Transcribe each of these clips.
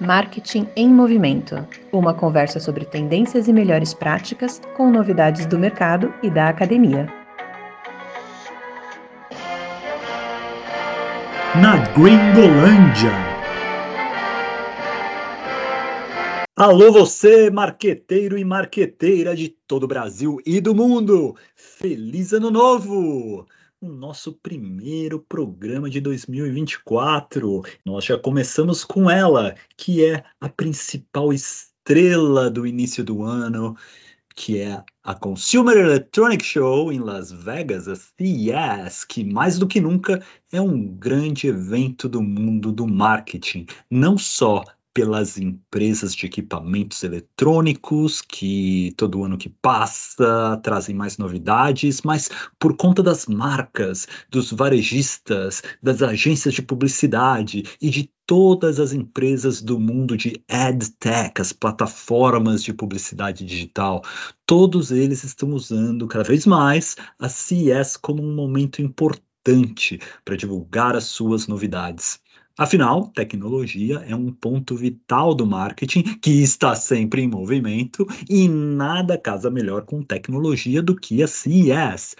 Marketing em Movimento uma conversa sobre tendências e melhores práticas com novidades do mercado e da academia. Na Gringolândia. Alô você, marqueteiro e marqueteira de todo o Brasil e do mundo! Feliz Ano Novo! O nosso primeiro programa de 2024. Nós já começamos com ela, que é a principal estrela do início do ano, que é a Consumer Electronic Show em Las Vegas, a CES, que mais do que nunca é um grande evento do mundo do marketing, não só pelas empresas de equipamentos eletrônicos, que todo ano que passa trazem mais novidades, mas por conta das marcas, dos varejistas, das agências de publicidade e de todas as empresas do mundo de AdTech, as plataformas de publicidade digital, todos eles estão usando cada vez mais a CES como um momento importante para divulgar as suas novidades. Afinal, tecnologia é um ponto vital do marketing que está sempre em movimento e nada casa melhor com tecnologia do que a CES.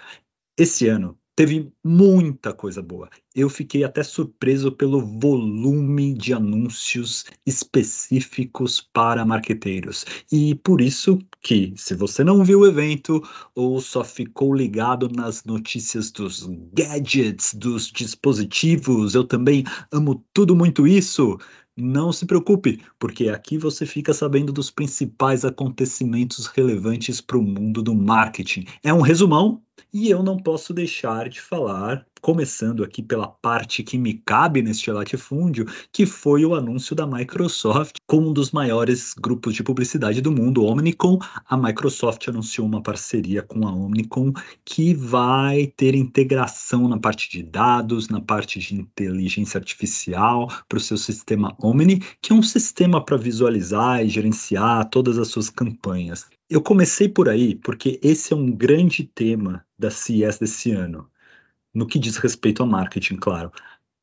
Esse ano, teve muita coisa boa. Eu fiquei até surpreso pelo volume de anúncios específicos para marqueteiros. E por isso que, se você não viu o evento ou só ficou ligado nas notícias dos gadgets, dos dispositivos, eu também amo tudo muito isso. Não se preocupe, porque aqui você fica sabendo dos principais acontecimentos relevantes para o mundo do marketing. É um resumão e eu não posso deixar de falar, começando aqui pela parte que me cabe neste latifúndio, que foi o anúncio da Microsoft com um dos maiores grupos de publicidade do mundo, Omnicom. A Microsoft anunciou uma parceria com a Omnicom que vai ter integração na parte de dados, na parte de inteligência artificial para o seu sistema Omni, que é um sistema para visualizar e gerenciar todas as suas campanhas. Eu comecei por aí porque esse é um grande tema da CES desse ano, no que diz respeito ao marketing, claro.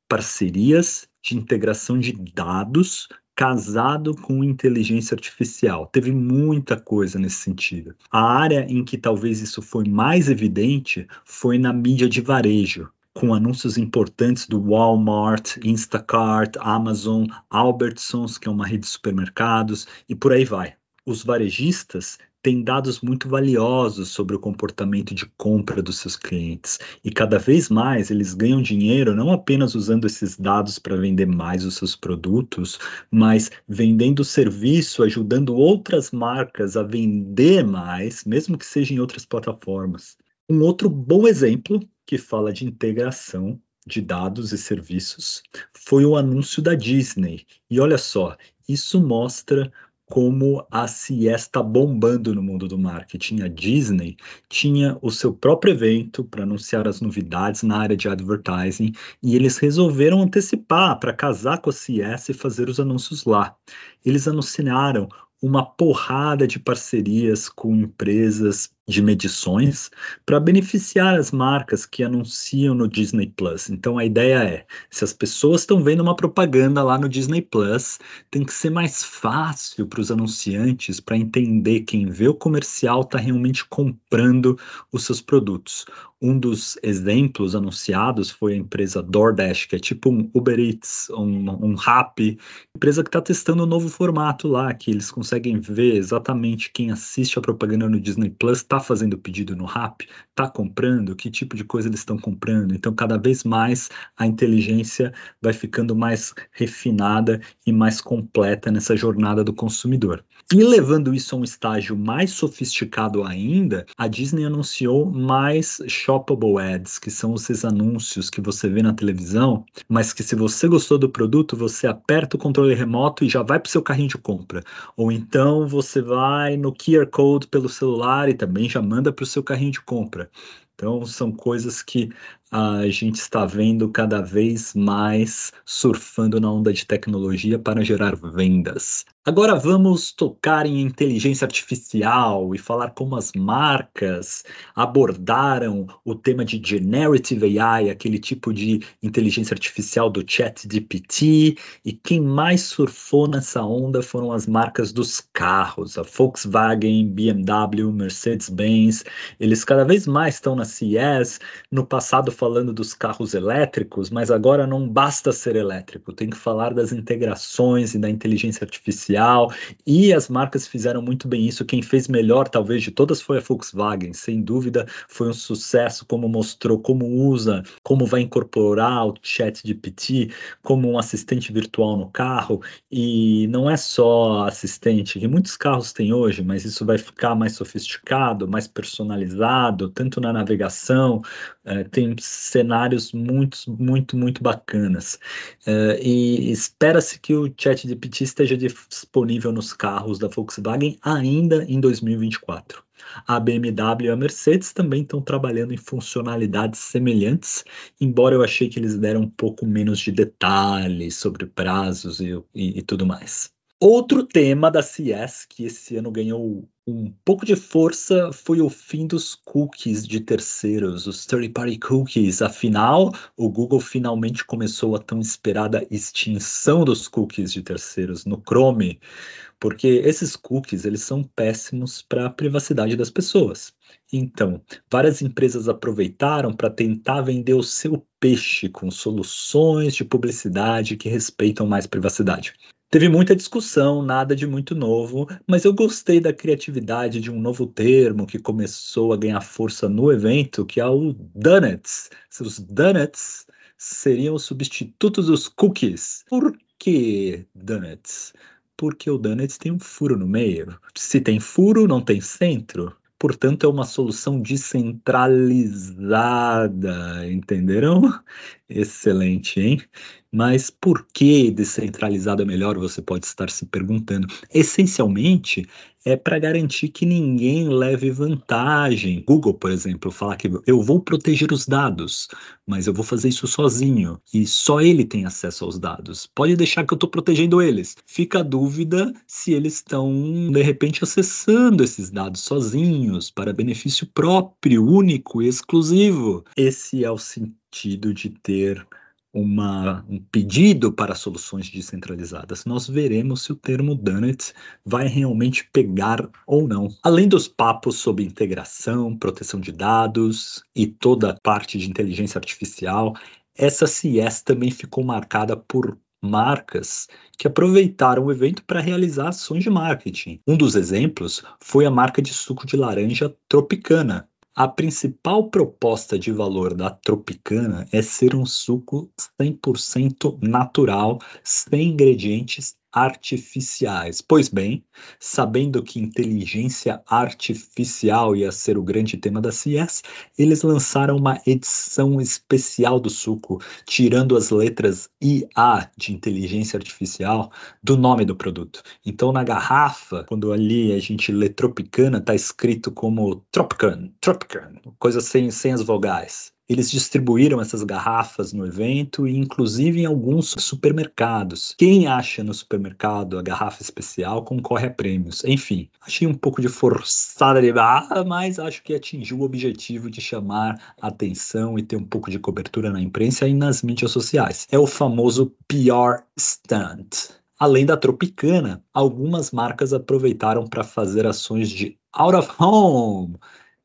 Parcerias de integração de dados casado com inteligência artificial. Teve muita coisa nesse sentido. A área em que talvez isso foi mais evidente foi na mídia de varejo, com anúncios importantes do Walmart, Instacart, Amazon, Albertsons, que é uma rede de supermercados, e por aí vai. Os varejistas tem dados muito valiosos sobre o comportamento de compra dos seus clientes. E cada vez mais eles ganham dinheiro não apenas usando esses dados para vender mais os seus produtos, mas vendendo serviço, ajudando outras marcas a vender mais, mesmo que seja em outras plataformas. Um outro bom exemplo que fala de integração de dados e serviços foi o anúncio da Disney. E olha só, isso mostra como a CES está bombando no mundo do marketing. A Disney tinha o seu próprio evento para anunciar as novidades na área de advertising e eles resolveram antecipar para casar com a CES e fazer os anúncios lá. Eles anunciaram uma porrada de parcerias com empresas de medições para beneficiar as marcas que anunciam no Disney Plus. Então a ideia é, se as pessoas estão vendo uma propaganda lá no Disney Plus, tem que ser mais fácil para os anunciantes para entender quem vê o comercial está realmente comprando os seus produtos. Um dos exemplos anunciados foi a empresa DoorDash, que é tipo um Uber Eats, um, um Rappi, empresa que está testando um novo formato lá, que eles conseguem ver exatamente quem assiste a propaganda no Disney Plus está fazendo pedido no Rappi, está comprando, que tipo de coisa eles estão comprando. Então, cada vez mais a inteligência vai ficando mais refinada e mais completa nessa jornada do consumidor. E levando isso a um estágio mais sofisticado ainda, a Disney anunciou mais shoppable ads, que são esses anúncios que você vê na televisão, mas que se você gostou do produto, você aperta o controle remoto e já vai para o seu carrinho de compra. Ou então você vai no QR Code pelo celular e também já manda para o seu carrinho de compra. Então, são coisas que a gente está vendo cada vez mais surfando na onda de tecnologia para gerar vendas. Agora vamos tocar em inteligência artificial e falar como as marcas abordaram o tema de generative AI, aquele tipo de inteligência artificial do ChatGPT, e quem mais surfou nessa onda foram as marcas dos carros, a Volkswagen, BMW, Mercedes-Benz. Eles cada vez mais estão na CES, no passado falando dos carros elétricos, mas agora não basta ser elétrico, tem que falar das integrações e da inteligência artificial, e as marcas fizeram muito bem isso. Quem fez melhor, talvez, de todas foi a Volkswagen, sem dúvida, foi um sucesso, como mostrou como usa, como vai incorporar o chat GPT como um assistente virtual no carro, e não é só assistente, que muitos carros têm hoje, mas isso vai ficar mais sofisticado, mais personalizado, tanto na navegação, é, tem cenários muito, muito, muito bacanas. É, e espera-se que o ChatGPT esteja disponível nos carros da Volkswagen ainda em 2024. A BMW e a Mercedes também estão trabalhando em funcionalidades semelhantes, embora eu achei que eles deram um pouco menos de detalhes sobre prazos e, e, e tudo mais. Outro tema da CES que esse ano ganhou um pouco de força foi o fim dos cookies de terceiros, os third-party cookies. Afinal, o Google finalmente começou a tão esperada extinção dos cookies de terceiros no Chrome, porque esses cookies eles são péssimos para a privacidade das pessoas. Então, várias empresas aproveitaram para tentar vender o seu peixe com soluções de publicidade que respeitam mais privacidade. Teve muita discussão, nada de muito novo, mas eu gostei da criatividade de um novo termo que começou a ganhar força no evento, que é o Donuts. Os Donuts seriam os substitutos dos cookies. Por que Donuts? Porque o Donuts tem um furo no meio. Se tem furo, não tem centro. Portanto, é uma solução descentralizada, entenderam? Excelente, hein? Mas por que descentralizado é melhor? Você pode estar se perguntando. Essencialmente, é para garantir que ninguém leve vantagem. Google, por exemplo, fala que eu vou proteger os dados, mas eu vou fazer isso sozinho e só ele tem acesso aos dados. Pode deixar que eu estou protegendo eles. Fica a dúvida se eles estão, de repente, acessando esses dados sozinhos para benefício próprio, único e exclusivo. Esse é o sentido de ter uma, um pedido para soluções descentralizadas. Nós veremos se o termo Donut vai realmente pegar ou não. Além dos papos sobre integração, proteção de dados e toda a parte de inteligência artificial, essa CES também ficou marcada por marcas que aproveitaram o evento para realizar ações de marketing. Um dos exemplos foi a marca de suco de laranja Tropicana, a principal proposta de valor da Tropicana é ser um suco 100% natural, sem ingredientes artificiais. Pois bem, sabendo que inteligência artificial ia ser o grande tema da CES, eles lançaram uma edição especial do suco, tirando as letras IA de inteligência artificial do nome do produto. Então, na garrafa, quando ali a gente lê Tropicana, está escrito como Tropican, Tropican, coisa sem, sem as vogais. Eles distribuíram essas garrafas no evento e inclusive em alguns supermercados. Quem acha no supermercado a garrafa especial concorre a prêmios. Enfim, achei um pouco de forçada de barra, mas acho que atingiu o objetivo de chamar atenção e ter um pouco de cobertura na imprensa e nas mídias sociais. É o famoso PR stunt. Além da Tropicana, algumas marcas aproveitaram para fazer ações de out of home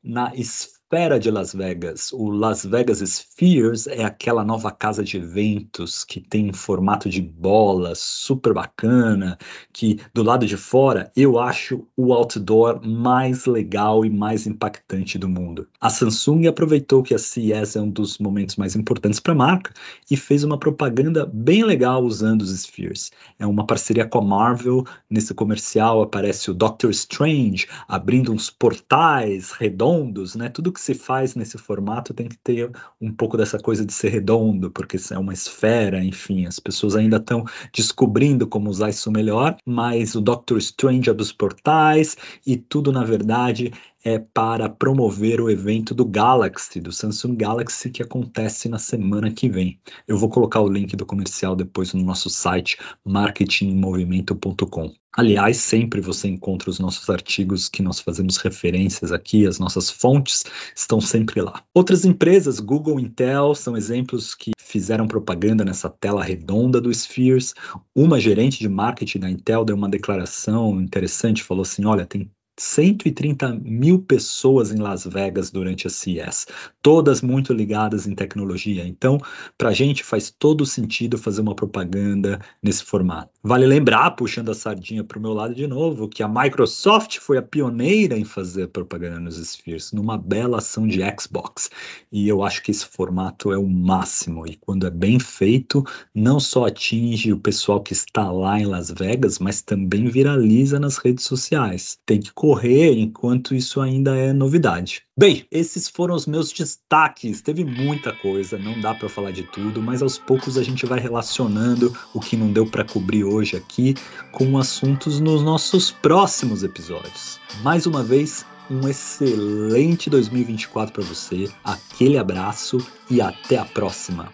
na esfera espera de Las Vegas. O Las Vegas Spheres é aquela nova casa de eventos que tem formato de bola, super bacana, que do lado de fora eu acho o outdoor mais legal e mais impactante do mundo. A Samsung aproveitou que a CES é um dos momentos mais importantes para a marca e fez uma propaganda bem legal usando os Spheres. É uma parceria com a Marvel. Nesse comercial aparece o Doctor Strange abrindo uns portais redondos, né? Tudo que se faz nesse formato tem que ter um pouco dessa coisa de ser redondo, porque é uma esfera, enfim, as pessoas ainda estão descobrindo como usar isso melhor, mas o Doctor Strange abre os portais e tudo, na verdade, é para promover o evento do Galaxy, do Samsung Galaxy, que acontece na semana que vem. Eu vou colocar o link do comercial depois no nosso site marketingmovimento.com. Aliás, sempre você encontra os nossos artigos que nós fazemos referências aqui, as nossas fontes estão sempre lá. Outras empresas, Google, Intel, são exemplos que fizeram propaganda nessa tela redonda do Spheres. Uma gerente de marketing da Intel deu uma declaração interessante, falou assim: olha, tem 130 mil pessoas em Las Vegas durante a CES, todas muito ligadas em tecnologia. Então, para a gente faz todo sentido fazer uma propaganda nesse formato. Vale lembrar, puxando a sardinha para o meu lado de novo, que a Microsoft foi a pioneira em fazer propaganda nos Spheres, numa bela ação de Xbox. E eu acho que esse formato é o máximo. E quando é bem feito, não só atinge o pessoal que está lá em Las Vegas, mas também viraliza nas redes sociais. Tem que correr enquanto isso ainda é novidade. Bem, esses foram os meus destaques. Teve muita coisa, não dá para falar de tudo, mas aos poucos a gente vai relacionando o que não deu para cobrir hoje aqui com assuntos nos nossos próximos episódios. Mais uma vez, um excelente 2024 para você. Aquele abraço e até a próxima.